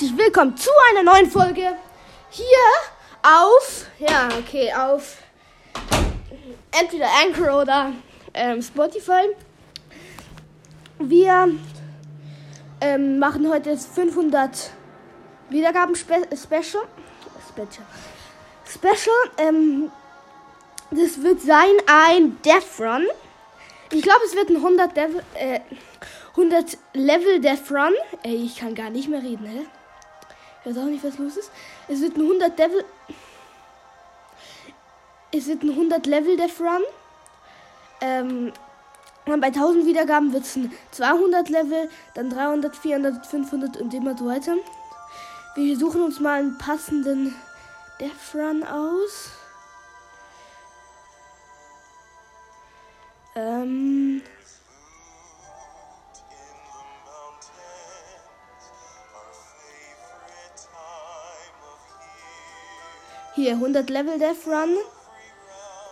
herzlich willkommen zu einer neuen Folge hier auf, ja, okay, auf entweder Anchor oder ähm, Spotify. Wir ähm, machen heute das 500 Wiedergaben Spe Special. Special. Special. Ähm, das wird sein ein Death Run. Ich glaube, es wird ein 100 Level, äh, 100 Level Death Run. Ey, ich kann gar nicht mehr reden, hä? Ich weiß auch nicht, was los ist. Es wird ein 100 Level. Es wird ein 100 Level Death Run. Ähm, bei 1000 Wiedergaben wird es ein 200 Level, dann 300, 400, 500 und immer so weiter. Wir suchen uns mal einen passenden Death Run aus. Ähm. Hier, 100 Level Death Run.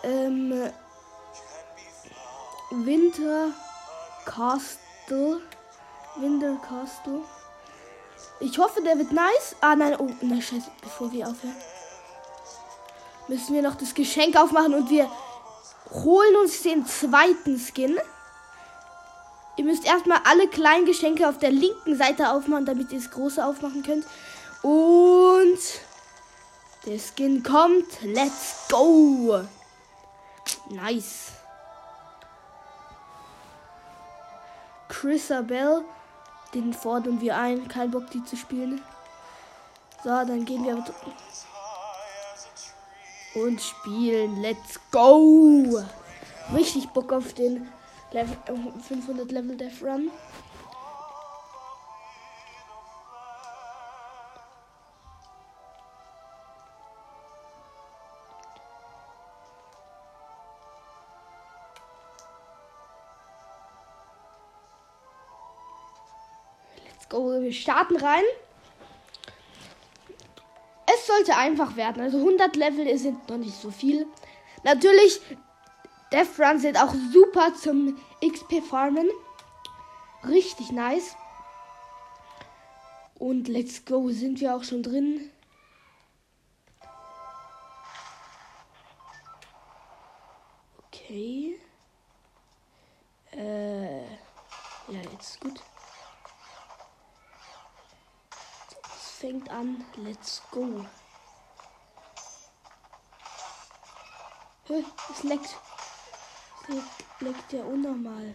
Ähm. Winter Castle. Winter Castle. Ich hoffe, der wird nice. Ah, nein, oh, nein, scheiße, bevor wir aufhören. Müssen wir noch das Geschenk aufmachen und wir holen uns den zweiten Skin. Ihr müsst erstmal alle kleinen Geschenke auf der linken Seite aufmachen, damit ihr das große aufmachen könnt. Und der Skin kommt. Let's go. Nice. Chrisabel. Den fordern wir ein. Kein Bock, die zu spielen. So, dann gehen wir und spielen. Let's go! Richtig Bock auf den Level, 500 Level Death Run. Go, wir starten rein sollte einfach werden. Also 100 Level sind noch nicht so viel. Natürlich, Death Run sind auch super zum XP Farmen. Richtig nice. Und let's go, sind wir auch schon drin. Let's go. Es leckt. Es leckt ja unnormal.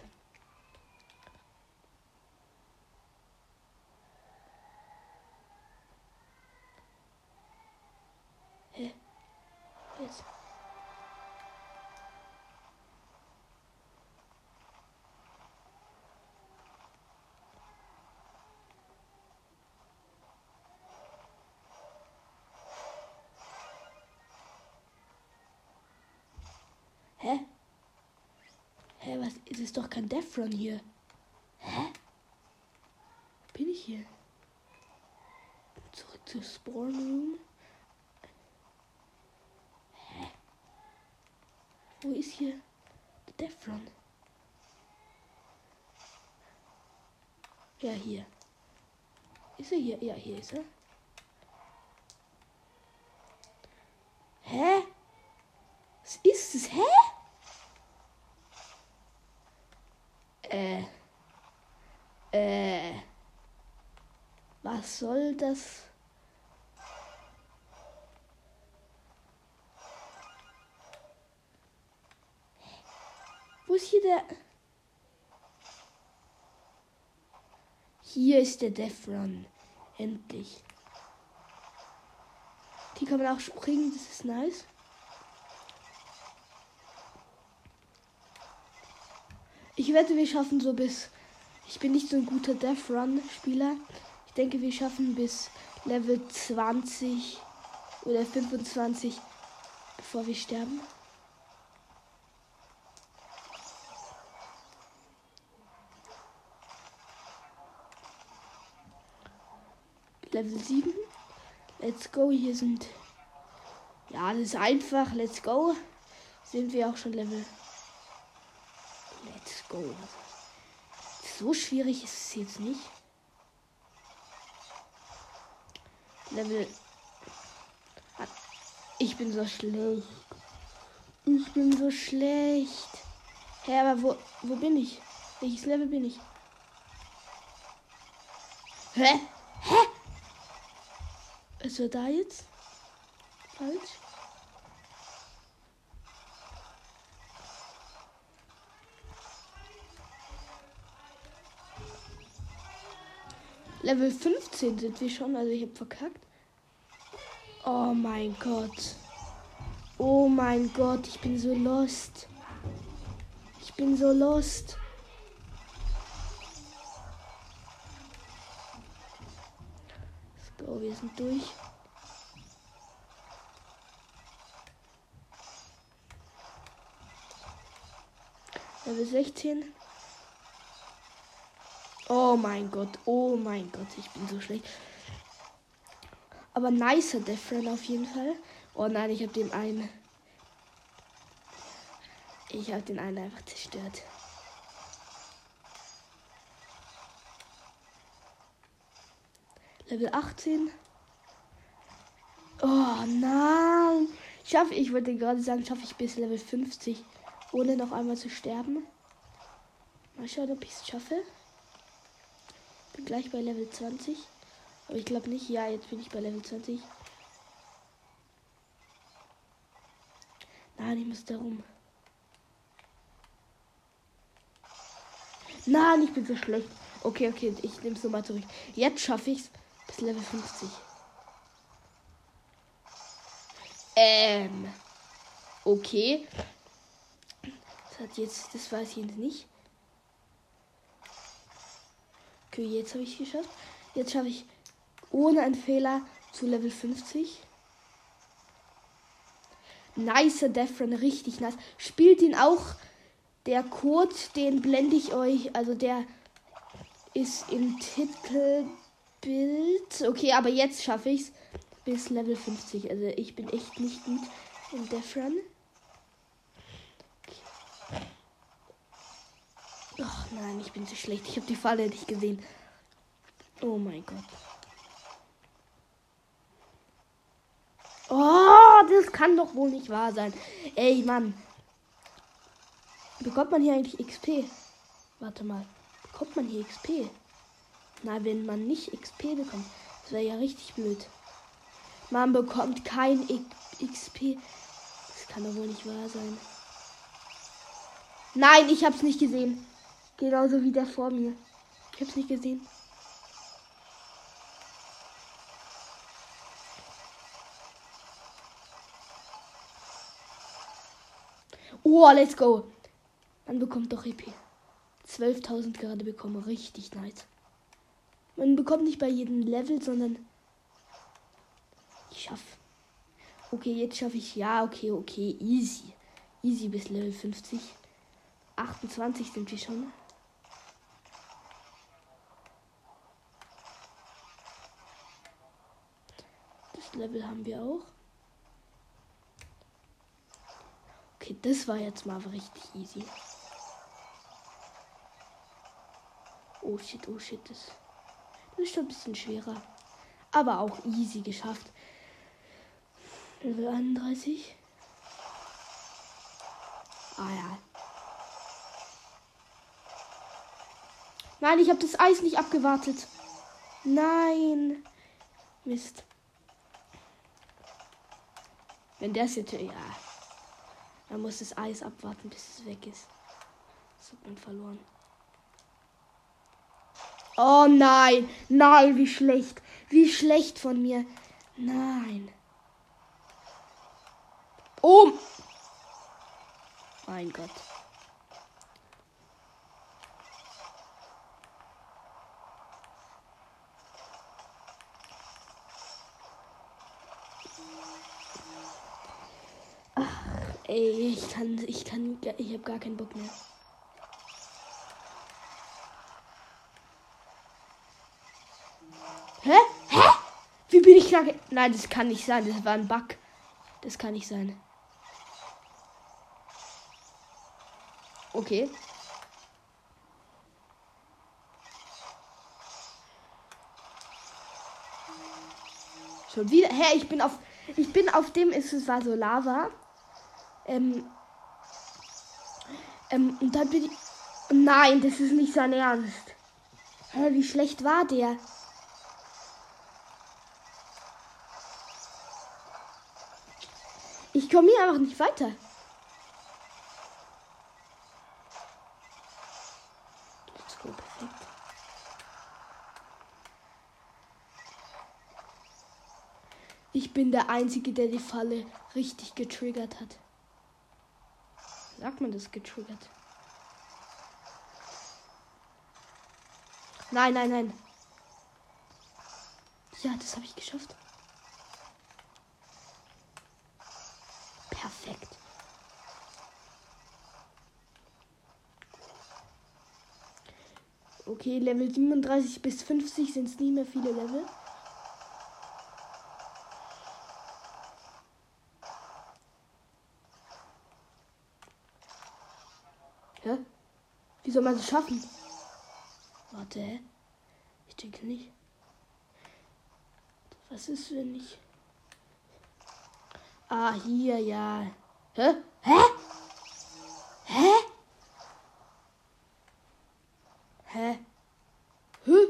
Ist doch kein Death Run hier. Hä? Bin ich hier? Zurück zur Spawn Room. Hä? Wo ist hier der Death Run? Ja, hier. Ist er hier? Ja, hier ist er. Hä? Was ist es? Hä? Äh. Äh. Was soll das? Wo ist hier der? Hier ist der Death Run. Endlich. Die kann man auch springen, das ist nice. Ich wette, wir schaffen so bis. Ich bin nicht so ein guter Death Run Spieler. Ich denke, wir schaffen bis Level 20 oder 25, bevor wir sterben. Level 7. Let's go. Hier sind. Ja, das ist einfach. Let's go. Sind wir auch schon Level go. So schwierig ist es jetzt nicht. Level. Ich bin so schlecht. Ich bin so schlecht. Hä, aber wo, wo bin ich? Welches Level bin ich? Hä? Hä? Er da jetzt? Falsch? Level 15 sind wir schon, also ich habe verkackt. Oh mein Gott. Oh mein Gott, ich bin so lost. Ich bin so lost. Let's go, wir sind durch. Level 16. Oh mein Gott, oh mein Gott, ich bin so schlecht. Aber nicer Defren auf jeden Fall. Oh nein, ich habe den einen. Ich habe den einen einfach zerstört. Level 18. Oh nein. Schaffe ich, wollte gerade sagen, schaffe ich bis Level 50, ohne noch einmal zu sterben. Mal schauen, ob ich es schaffe. Bin gleich bei Level 20. Aber ich glaube nicht. Ja, jetzt bin ich bei Level 20. Nein, ich muss da rum. Nein, ich bin so schlecht. Okay, okay, ich nehme es nochmal zurück. Jetzt schaffe ich es bis Level 50. Ähm. Okay. Das hat jetzt, das weiß ich jetzt nicht. Okay, jetzt habe ich es geschafft. Jetzt schaffe ich ohne einen Fehler zu Level 50. Nicer Defran, richtig nice. Spielt ihn auch. Der Code, den blende ich euch. Also der ist im Titelbild. Okay, aber jetzt schaffe ich es bis Level 50. Also ich bin echt nicht gut in Defran. Nein, ich bin zu schlecht. Ich habe die Falle nicht gesehen. Oh mein Gott. Oh, das kann doch wohl nicht wahr sein. Ey, Mann. Bekommt man hier eigentlich XP? Warte mal. Bekommt man hier XP? Na, wenn man nicht XP bekommt, das wäre ja richtig blöd. Man bekommt kein XP. Das kann doch wohl nicht wahr sein. Nein, ich hab's nicht gesehen. Genauso wie der vor mir. Ich hab's nicht gesehen. Oh, let's go. Man bekommt doch EP. 12.000 gerade bekommen. Richtig nice. Man bekommt nicht bei jedem Level, sondern ich schaff. Okay, jetzt schaffe ich. Ja, okay, okay. Easy. Easy bis Level 50. 28 sind wir schon. Level haben wir auch. Okay, das war jetzt mal richtig easy. Oh shit, oh shit, das, ist schon ein bisschen schwerer. Aber auch easy geschafft. Level 31. Ah ja. Nein, ich habe das Eis nicht abgewartet. Nein. Mist. Wenn der jetzt. Ja. Man muss das Eis abwarten, bis es weg ist. Das hat man verloren. Oh nein, nein, wie schlecht. Wie schlecht von mir. Nein. Oh. Mein Gott. Ey, ich kann, ich kann, ich habe gar keinen Bock mehr. Hä? Hä? Wie bin ich da? Nein, das kann nicht sein. Das war ein Bug. Das kann nicht sein. Okay. Schon wieder. Hä, ich bin auf. Ich bin auf dem, ist es war so Lava. Ähm. Ähm, und dann bin ich. Nein, das ist nicht sein Ernst. Hä, wie schlecht war der? Ich komme hier einfach nicht weiter. Let's go, perfekt. Ich bin der Einzige, der die Falle richtig getriggert hat. Sagt man das getriggert? Nein, nein, nein. Ja, das habe ich geschafft. Perfekt. Okay, Level 37 bis 50 sind es nie mehr viele Level. Hä? Wie soll man das schaffen? Warte? Ich denke nicht. Was ist, wenn ich. Ah, hier, ja. Hä? Hä? Hä? Hä? Hä?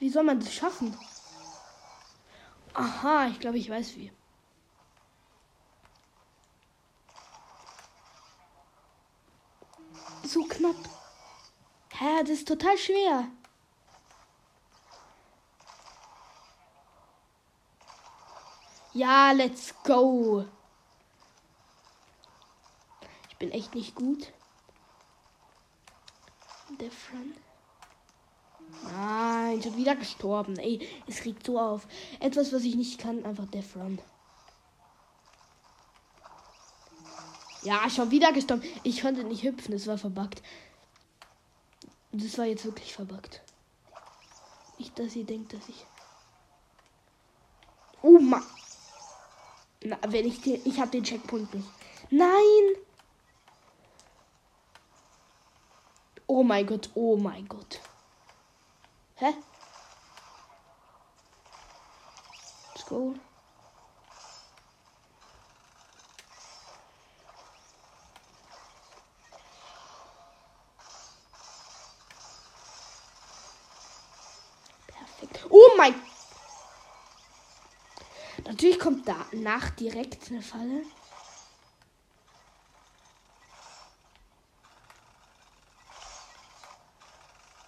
Wie soll man das schaffen? Aha, ich glaube, ich weiß wie. So knapp. Hä, das ist total schwer. Ja, let's go. Ich bin echt nicht gut. Der Front. Nein, schon wieder gestorben. Ey, es regt so auf. Etwas, was ich nicht kann, einfach der Front. Ja, schon wieder gestorben. Ich konnte nicht hüpfen, es war verbuggt. Das war jetzt wirklich verbuggt. Nicht, dass ihr denkt, dass ich. Oh Mann. Na, wenn ich den. Ich habe den Checkpoint nicht. Nein! Oh mein Gott, oh mein Gott. Hä? Let's go. Perfekt. Oh mein Natürlich kommt danach direkt eine Falle.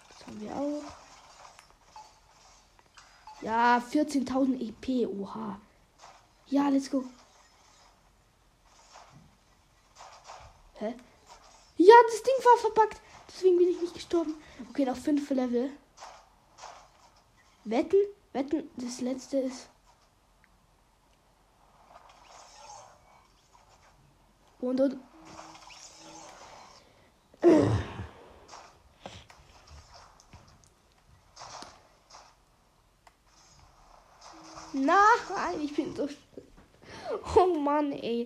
Das haben wir auch. Ja, 14.000 EP. Oha. Ja, let's go. Hä? Ja, das Ding war verpackt. Deswegen bin ich nicht gestorben. Okay, noch fünf Level. Wetten? Wetten, das letzte ist. Und, und. Nein, ich bin so. Oh Mann, ey.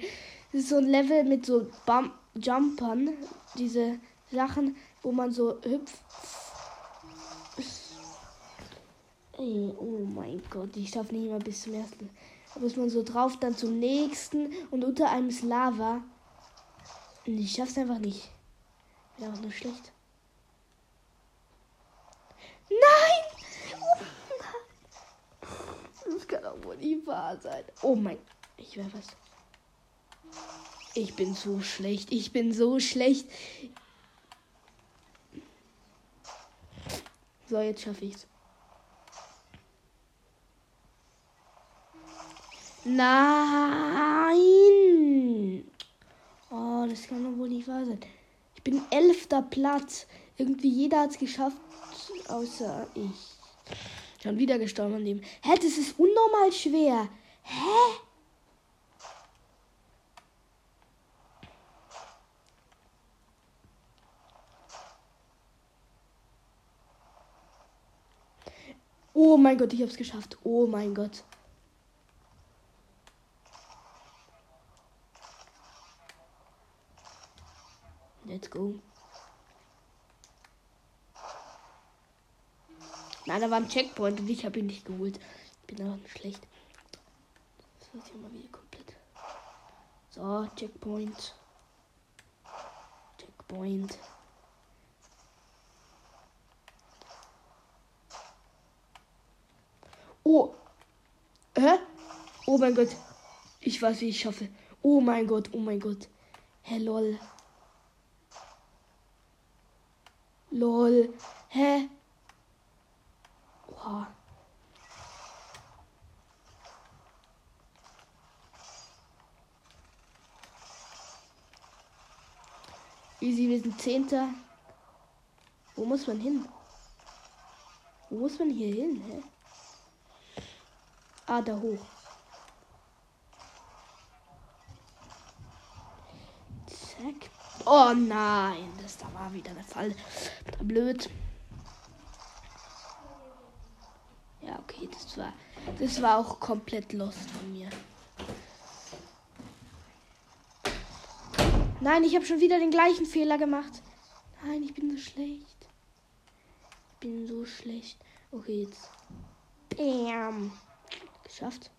Das ist so ein Level mit so Bum Jumpern. Diese Sachen, wo man so hüpft. Ey, oh mein Gott, ich schaffe nicht mal bis zum ersten. Da muss man so drauf, dann zum nächsten und unter einem ist Lava. Und ich schaff's einfach nicht. Bin auch nur schlecht. Nein! Oh nein! Das kann auch wohl nie wahr sein. Oh mein. Ich wäre was. Ich bin so schlecht. Ich bin so schlecht. So, jetzt schaffe ich's. Nein! Oh, das kann doch wohl nicht wahr sein. Ich bin elfter Platz. Irgendwie jeder hat es geschafft, außer ich. Schon wieder gestorben an dem. Hä, das ist unnormal schwer. Hä? Oh mein Gott, ich hab's geschafft. Oh mein Gott. Let's go. Nein, da war ein Checkpoint und ich habe ihn nicht geholt. Ich bin aber schlecht. Das wird hier mal wieder komplett. So, Checkpoint. Checkpoint. Oh. Hä? Oh mein Gott. Ich weiß, wie ich schaffe. Oh mein Gott, oh mein Gott. Hey, lol. Lol. Hä? Oha. Easy, wir sind Zehnter. Wo muss man hin? Wo muss man hier hin, hä? Ah, da hoch. Zack. Oh nein, das da war wieder der Fall. Blöd. Ja, okay, das war das war auch komplett lost von mir. Nein, ich habe schon wieder den gleichen Fehler gemacht. Nein, ich bin so schlecht. Ich bin so schlecht. Okay, jetzt. Bam. Geschafft.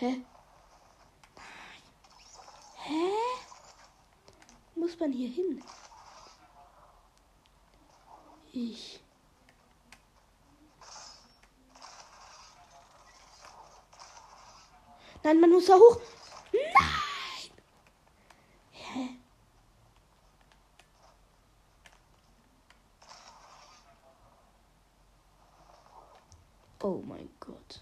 Hä? Hä? Muss man hier hin? Ich. Nein, man muss da hoch. Nein! Hä? Oh mein Gott.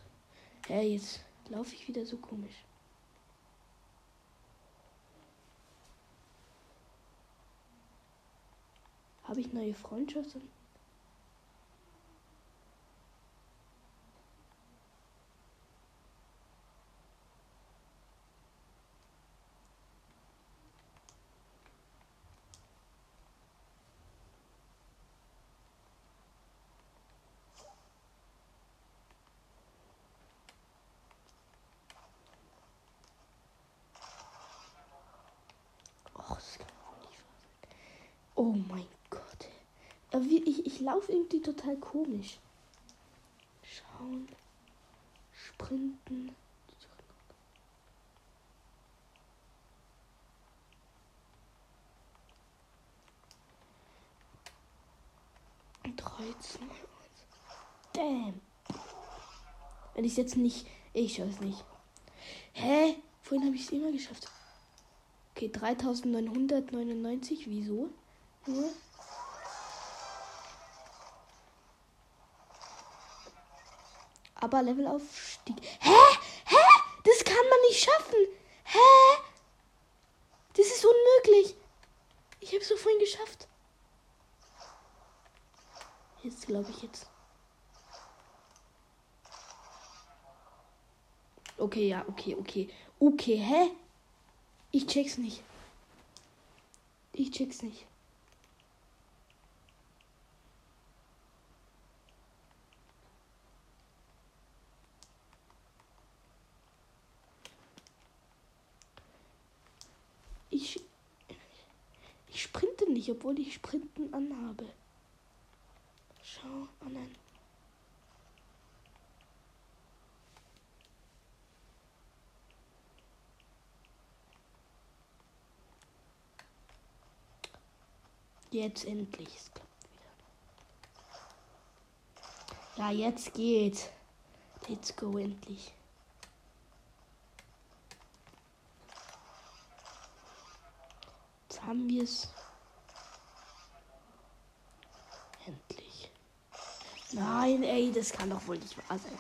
Hä, jetzt laufe ich wieder so komisch. Habe ich neue Freundschaften? Oh mein Gott. Aber wie, ich, laufe irgendwie total komisch. Schauen. Sprinten. 13. Damn. Wenn ich jetzt nicht. Ich weiß nicht. Hä? Vorhin habe ich es immer geschafft. Okay, 3999. Wieso? Nur. Aber Levelaufstieg. Hä? Hä? Das kann man nicht schaffen. Hä? Das ist unmöglich. Ich habe es so vorhin geschafft. Jetzt glaube ich jetzt. Okay, ja, okay, okay. Okay, hä? Ich check's nicht. Ich check's nicht. Ich. Ich sprinte nicht, obwohl ich Sprinten anhabe. Schau, oh nein. Jetzt endlich. Es klappt wieder. Ja, jetzt geht. Let's go endlich. haben wir es. Endlich. Nein, ey, das kann doch wohl nicht wahr sein.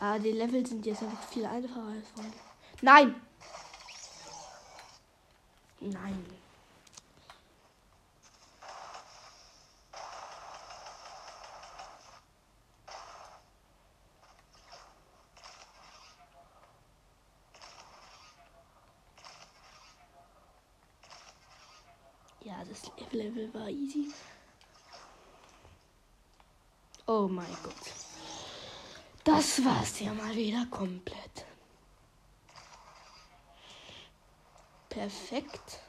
Ah, die Level sind jetzt einfach viel einfacher als vorhin. Nein! Nein. Ja, das Level war easy. Oh mein Gott. Das war's ja mal wieder komplett. Perfekt.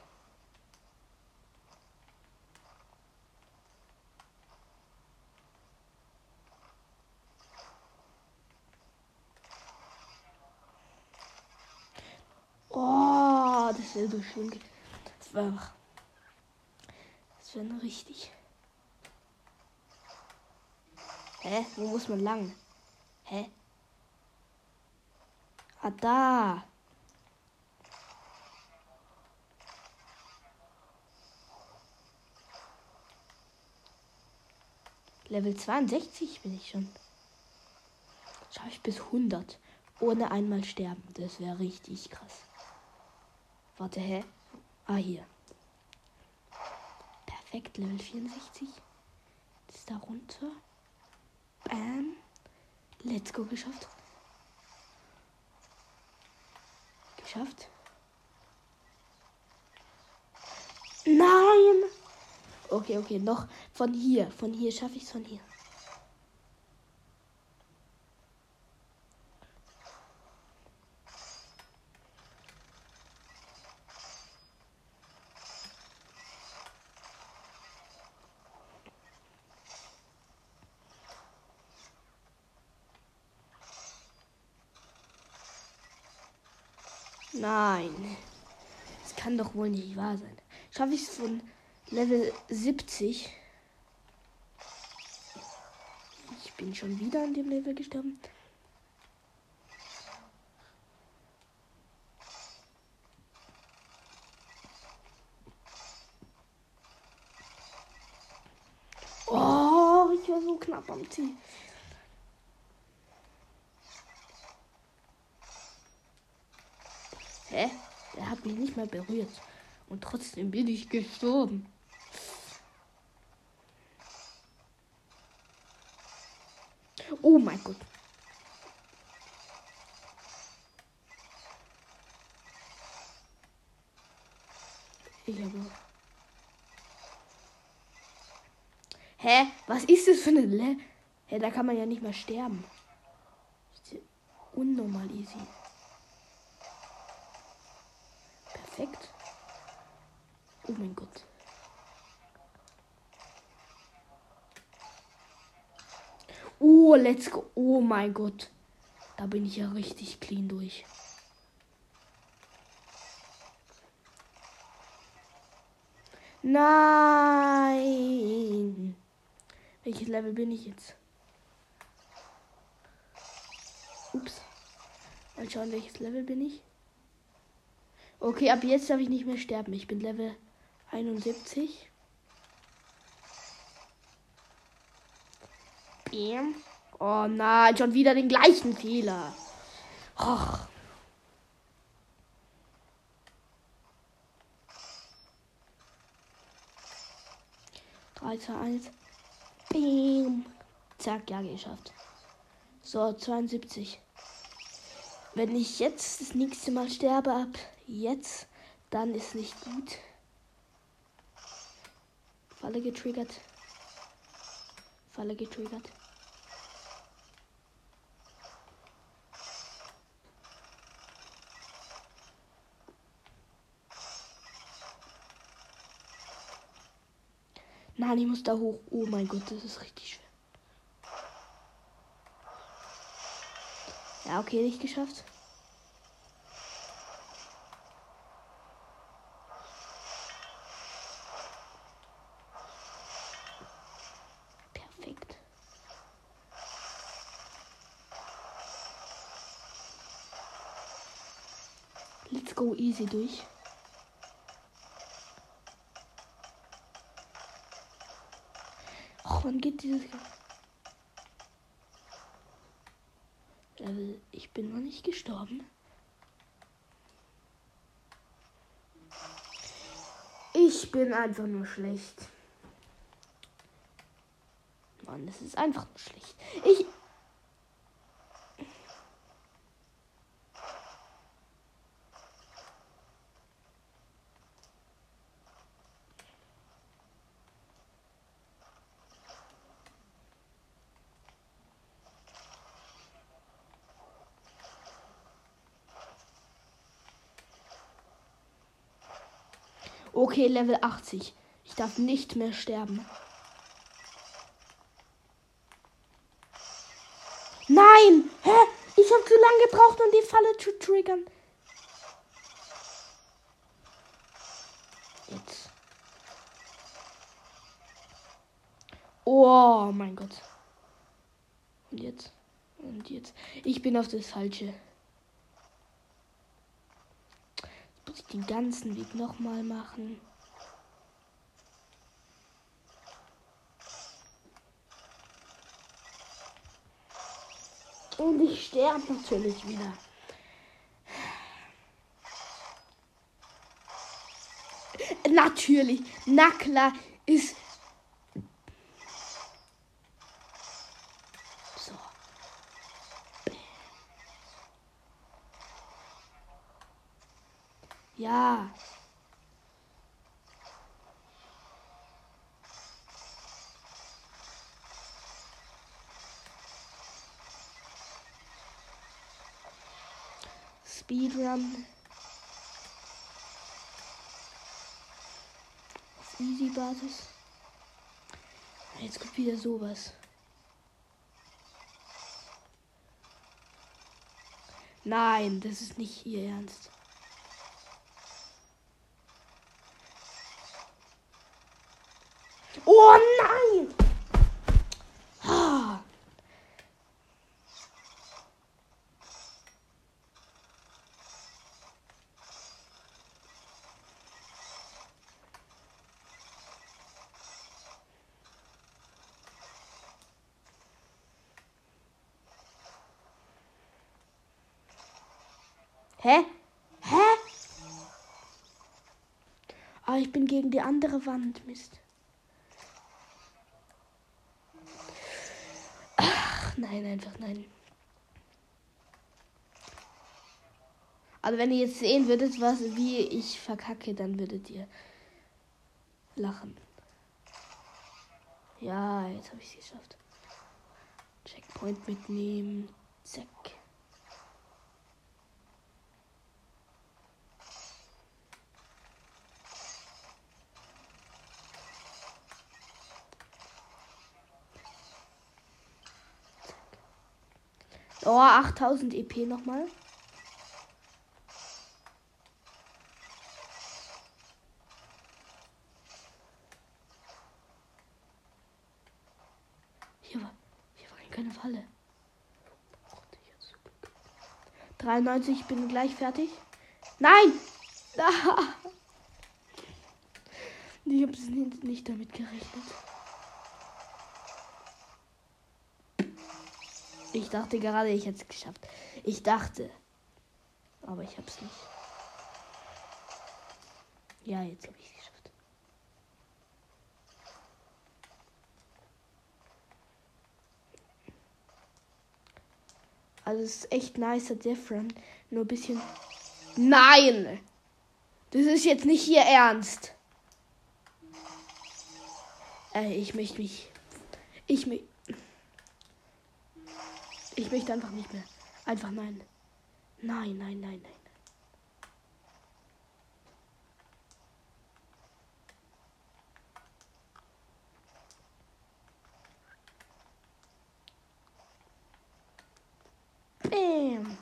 Oh, das wäre so schön. Das war einfach. Das wäre richtig. Hä? Wo muss man lang? Hä? Ah, da. Level 62 bin ich schon. Schaffe ich bis 100. Ohne einmal sterben. Das wäre richtig krass. Warte, hä? Ah, hier. Perfekt, Level 64. Das ist da runter. Bam. Let's go, geschafft. Geschafft. Nein! Okay, okay, noch von hier. Von hier schaffe ich es von hier. Nein. Das kann doch wohl nicht wahr sein. Schaffe ich es von Level 70? Ich bin schon wieder an dem Level gestorben. Oh, ich war so knapp am Ziel. Hä? Der hat mich nicht mal berührt. Und trotzdem bin ich gestorben. Oh mein Gott. Ich habe. Hä? Was ist das für eine Le Hä, da kann man ja nicht mal sterben. Unnormal easy. Perfekt. Oh mein Gott. Oh, let's go. Oh mein Gott. Da bin ich ja richtig clean durch. Nein. Welches Level bin ich jetzt? Ups. Mal schauen, welches Level bin ich. Okay, ab jetzt darf ich nicht mehr sterben. Ich bin Level 71. Bam. Oh nein, schon wieder den gleichen Fehler. Och. Drei, zwei, eins. Bam. Zack, ja, geschafft. So, 72. Wenn ich jetzt das nächste Mal sterbe ab jetzt, dann ist nicht gut. Falle getriggert. Falle getriggert. Nein, ich muss da hoch. Oh mein Gott, das ist richtig schwer. Ja, okay, nicht geschafft. Perfekt. Let's go easy durch. Dieses... Level. Ich bin noch nicht gestorben. Ich bin einfach nur schlecht. Mann, es ist einfach nur schlecht. Ich. Okay, Level 80. Ich darf nicht mehr sterben. Nein! Hä? Ich habe zu lange gebraucht, um die Falle zu triggern. Jetzt. Oh mein Gott. Und jetzt? Und jetzt? Ich bin auf das Falsche. Jetzt muss ich den ganzen Weg nochmal machen. Und ich sterbe natürlich wieder. Natürlich. Na klar ist. So. Ja. Speedrun. Auf Easy Basis. Jetzt kommt wieder sowas. Nein, das ist nicht ihr Ernst. Oh nein! Ah. Hä? Hä? Ah, ich bin gegen die andere Wand. Mist. Nein, einfach nein. Also wenn ihr jetzt sehen würdet, was wie ich verkacke, dann würdet ihr lachen. Ja, jetzt habe ich es geschafft. Checkpoint mitnehmen. Zack. Oh, 8000 EP nochmal. Hier war, hier war keine Falle. 93, ich bin gleich fertig. Nein! Ich habe nicht damit gerechnet. Ich dachte gerade, ich hätte es geschafft. Ich dachte. Aber ich habe es nicht. Ja, jetzt habe ich es geschafft. Also es ist echt nice, Different. Nur ein bisschen. Nein! Das ist jetzt nicht ihr Ernst. Ey, ich möchte mich. Ich möchte. Ich möchte einfach nicht mehr. Einfach nein. Nein, nein, nein, nein. Bam.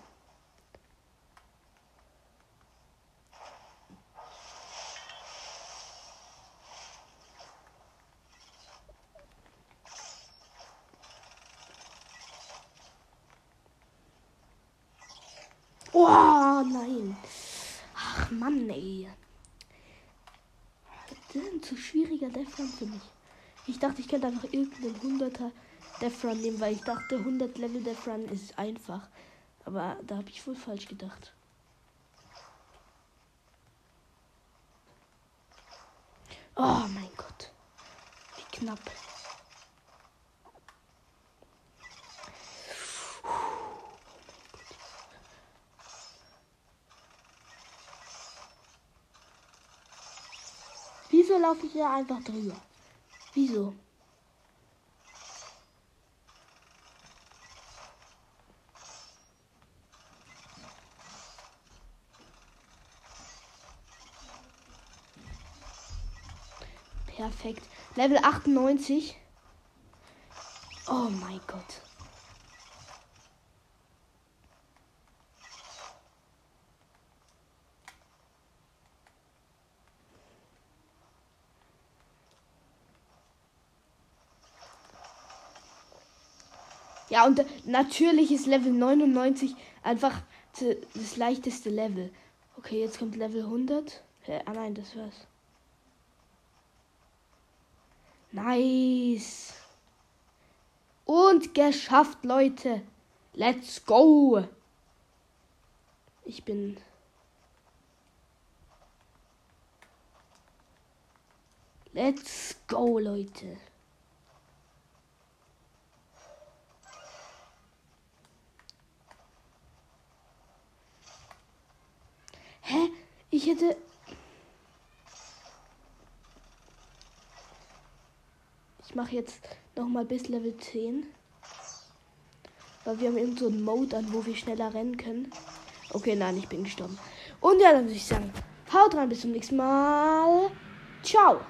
Oh nein. Ach Mann, ey. Das ist ein zu für mich. Ich dachte, ich könnte einfach irgendeinen 100er Death Run nehmen, weil ich dachte, 100 Level Death Run ist einfach. Aber da habe ich wohl falsch gedacht. Oh mein Gott. Wie knapp. Wieso laufe ich hier einfach drüber? Wieso? Perfekt. Level 98. Oh mein Gott. Ja, und natürlich ist Level 99 einfach das leichteste Level. Okay, jetzt kommt Level 100. Ah nein, das war's. Nice. Und geschafft, Leute. Let's go. Ich bin. Let's go, Leute. Hä? Ich hätte. Ich mache jetzt noch mal bis Level 10. Weil wir haben eben so einen Mode an, wo wir schneller rennen können. Okay, nein, ich bin gestorben. Und ja, dann würde ich sagen, haut rein, bis zum nächsten Mal. Ciao.